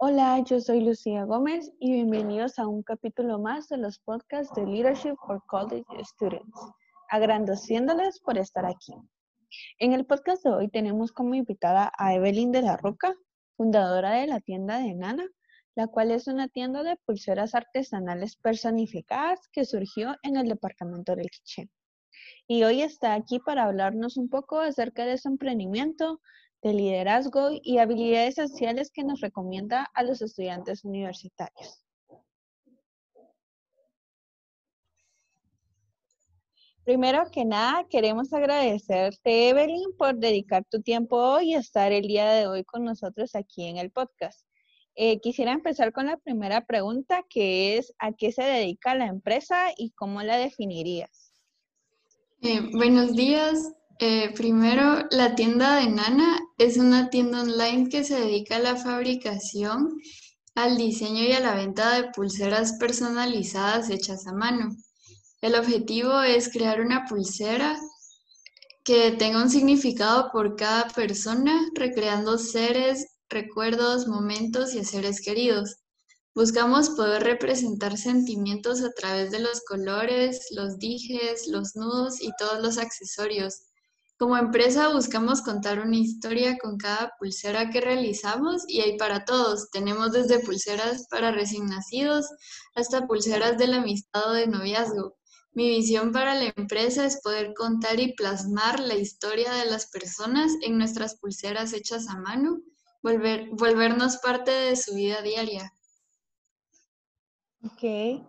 Hola, yo soy Lucía Gómez y bienvenidos a un capítulo más de los podcasts de Leadership for College Students, agradeciéndoles por estar aquí. En el podcast de hoy tenemos como invitada a Evelyn de la Roca, fundadora de la tienda de Nana, la cual es una tienda de pulseras artesanales personificadas que surgió en el departamento del Quiché. Y hoy está aquí para hablarnos un poco acerca de su emprendimiento, de liderazgo y habilidades esenciales que nos recomienda a los estudiantes universitarios. Primero que nada, queremos agradecerte, Evelyn, por dedicar tu tiempo hoy y estar el día de hoy con nosotros aquí en el podcast. Eh, quisiera empezar con la primera pregunta, que es ¿a qué se dedica la empresa y cómo la definirías? Eh, buenos días, eh, primero, la tienda de Nana es una tienda online que se dedica a la fabricación, al diseño y a la venta de pulseras personalizadas hechas a mano. El objetivo es crear una pulsera que tenga un significado por cada persona, recreando seres, recuerdos, momentos y seres queridos. Buscamos poder representar sentimientos a través de los colores, los dijes, los nudos y todos los accesorios. Como empresa buscamos contar una historia con cada pulsera que realizamos y hay para todos. Tenemos desde pulseras para recién nacidos hasta pulseras de la amistad o de noviazgo. Mi visión para la empresa es poder contar y plasmar la historia de las personas en nuestras pulseras hechas a mano, volver, volvernos parte de su vida diaria. Ok.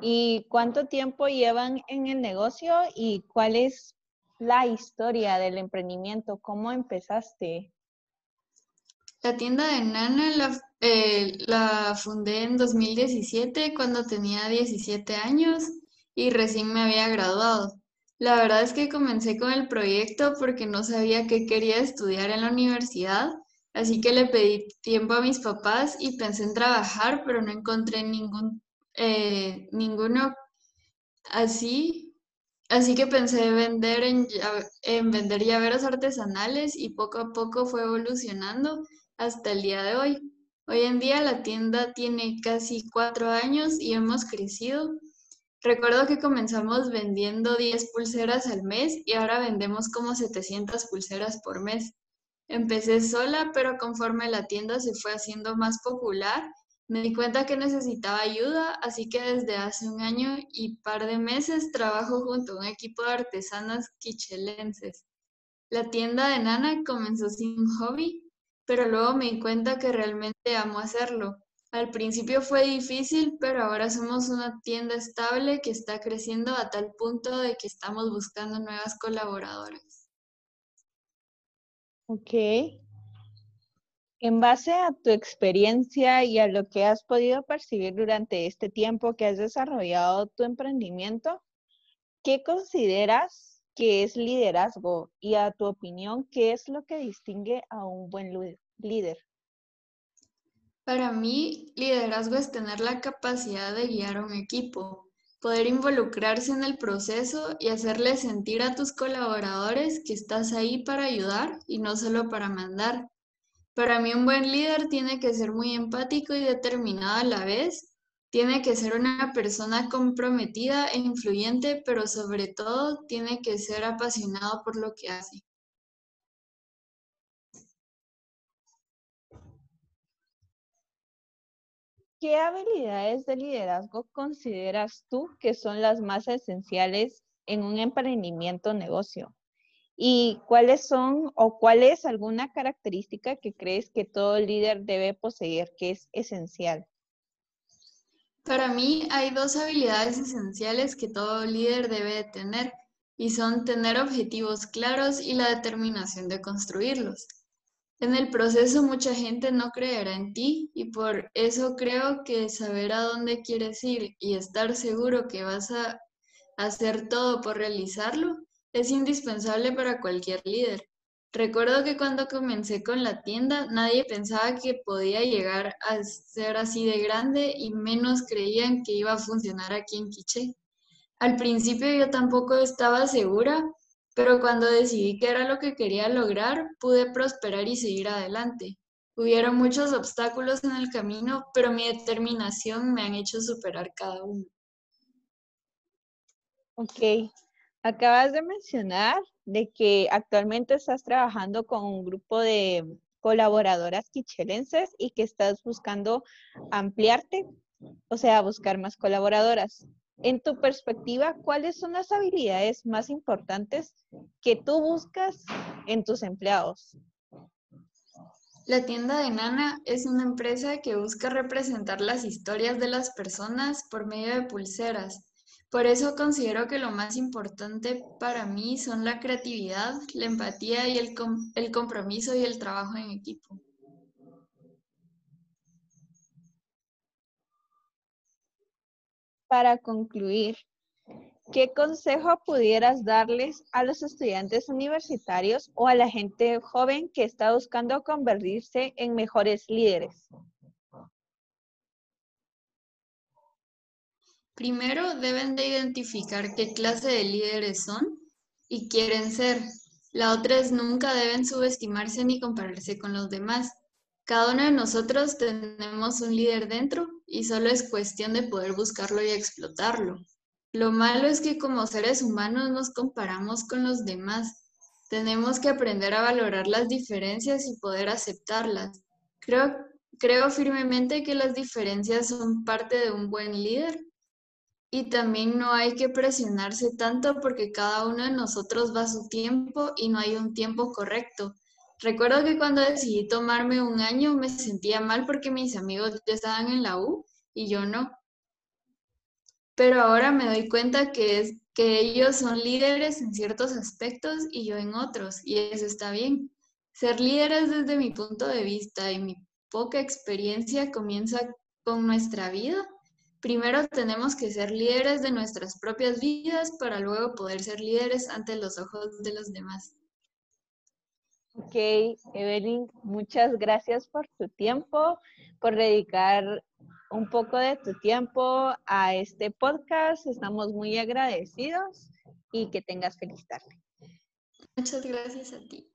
¿Y cuánto tiempo llevan en el negocio y cuál es la historia del emprendimiento? ¿Cómo empezaste? La tienda de Nana la, eh, la, fundé en 2017 cuando tenía 17 años y recién me había graduado. La verdad es que comencé con el proyecto porque no sabía qué quería estudiar en la universidad, así que le pedí tiempo a mis papás y pensé en trabajar, pero no encontré ningún, eh, ninguno así Así que pensé vender en, en vender llaveros artesanales y poco a poco fue evolucionando hasta el día de hoy. Hoy en día la tienda tiene casi cuatro años y hemos crecido. Recuerdo que comenzamos vendiendo 10 pulseras al mes y ahora vendemos como 700 pulseras por mes. Empecé sola, pero conforme la tienda se fue haciendo más popular, me di cuenta que necesitaba ayuda, así que desde hace un año y par de meses trabajo junto a un equipo de artesanas quichelenses. La tienda de Nana comenzó sin hobby, pero luego me di cuenta que realmente amo hacerlo. Al principio fue difícil, pero ahora somos una tienda estable que está creciendo a tal punto de que estamos buscando nuevas colaboradoras. Ok, en base a tu experiencia y a lo que has podido percibir durante este tiempo que has desarrollado tu emprendimiento, ¿qué consideras que es liderazgo? Y a tu opinión, ¿qué es lo que distingue a un buen líder? Para mí, liderazgo es tener la capacidad de guiar a un equipo, poder involucrarse en el proceso y hacerle sentir a tus colaboradores que estás ahí para ayudar y no solo para mandar. Para mí un buen líder tiene que ser muy empático y determinado a la vez. Tiene que ser una persona comprometida e influyente, pero sobre todo tiene que ser apasionado por lo que hace. ¿Qué habilidades de liderazgo consideras tú que son las más esenciales en un emprendimiento negocio? ¿Y cuáles son o cuál es alguna característica que crees que todo líder debe poseer, que es esencial? Para mí hay dos habilidades esenciales que todo líder debe tener y son tener objetivos claros y la determinación de construirlos. En el proceso mucha gente no creerá en ti y por eso creo que saber a dónde quieres ir y estar seguro que vas a hacer todo por realizarlo es indispensable para cualquier líder. Recuerdo que cuando comencé con la tienda nadie pensaba que podía llegar a ser así de grande y menos creían que iba a funcionar aquí en Quiché. Al principio yo tampoco estaba segura, pero cuando decidí que era lo que quería lograr, pude prosperar y seguir adelante. Hubieron muchos obstáculos en el camino, pero mi determinación me han hecho superar cada uno. Ok, acabas de mencionar de que actualmente estás trabajando con un grupo de colaboradoras quichelenses y que estás buscando ampliarte, o sea, buscar más colaboradoras. En tu perspectiva, ¿cuáles son las habilidades más importantes que tú buscas en tus empleados? La tienda de Nana es una empresa que busca representar las historias de las personas por medio de pulseras. Por eso considero que lo más importante para mí son la creatividad, la empatía y el, el compromiso y el trabajo en equipo. Para concluir, ¿Qué consejo pudieras darles a los estudiantes universitarios o a la gente joven que está buscando convertirse en mejores líderes? Primero deben de identificar qué clase de líderes son y quieren ser. La otra es nunca deben subestimarse ni compararse con los demás. Cada uno de nosotros tenemos un líder dentro y solo es cuestión de poder buscarlo y explotarlo. Lo malo es que como seres humanos nos comparamos con los demás. Tenemos que aprender a valorar las diferencias y poder aceptarlas. Creo, creo firmemente que las diferencias son parte de un buen líder y también no hay que presionarse tanto porque cada uno de nosotros va a su tiempo y no hay un tiempo correcto. Recuerdo que cuando decidí tomarme un año me sentía mal porque mis amigos ya estaban en la U y yo no pero ahora me doy cuenta que, es, que ellos son líderes en ciertos aspectos y yo en otros, y eso está bien. Ser líderes desde mi punto de vista y mi poca experiencia comienza con nuestra vida. Primero tenemos que ser líderes de nuestras propias vidas para luego poder ser líderes ante los ojos de los demás. Ok, Evelyn, muchas gracias por tu tiempo, por dedicar un poco de tu tiempo a este podcast. Estamos muy agradecidos y que tengas feliz tarde. Muchas gracias a ti.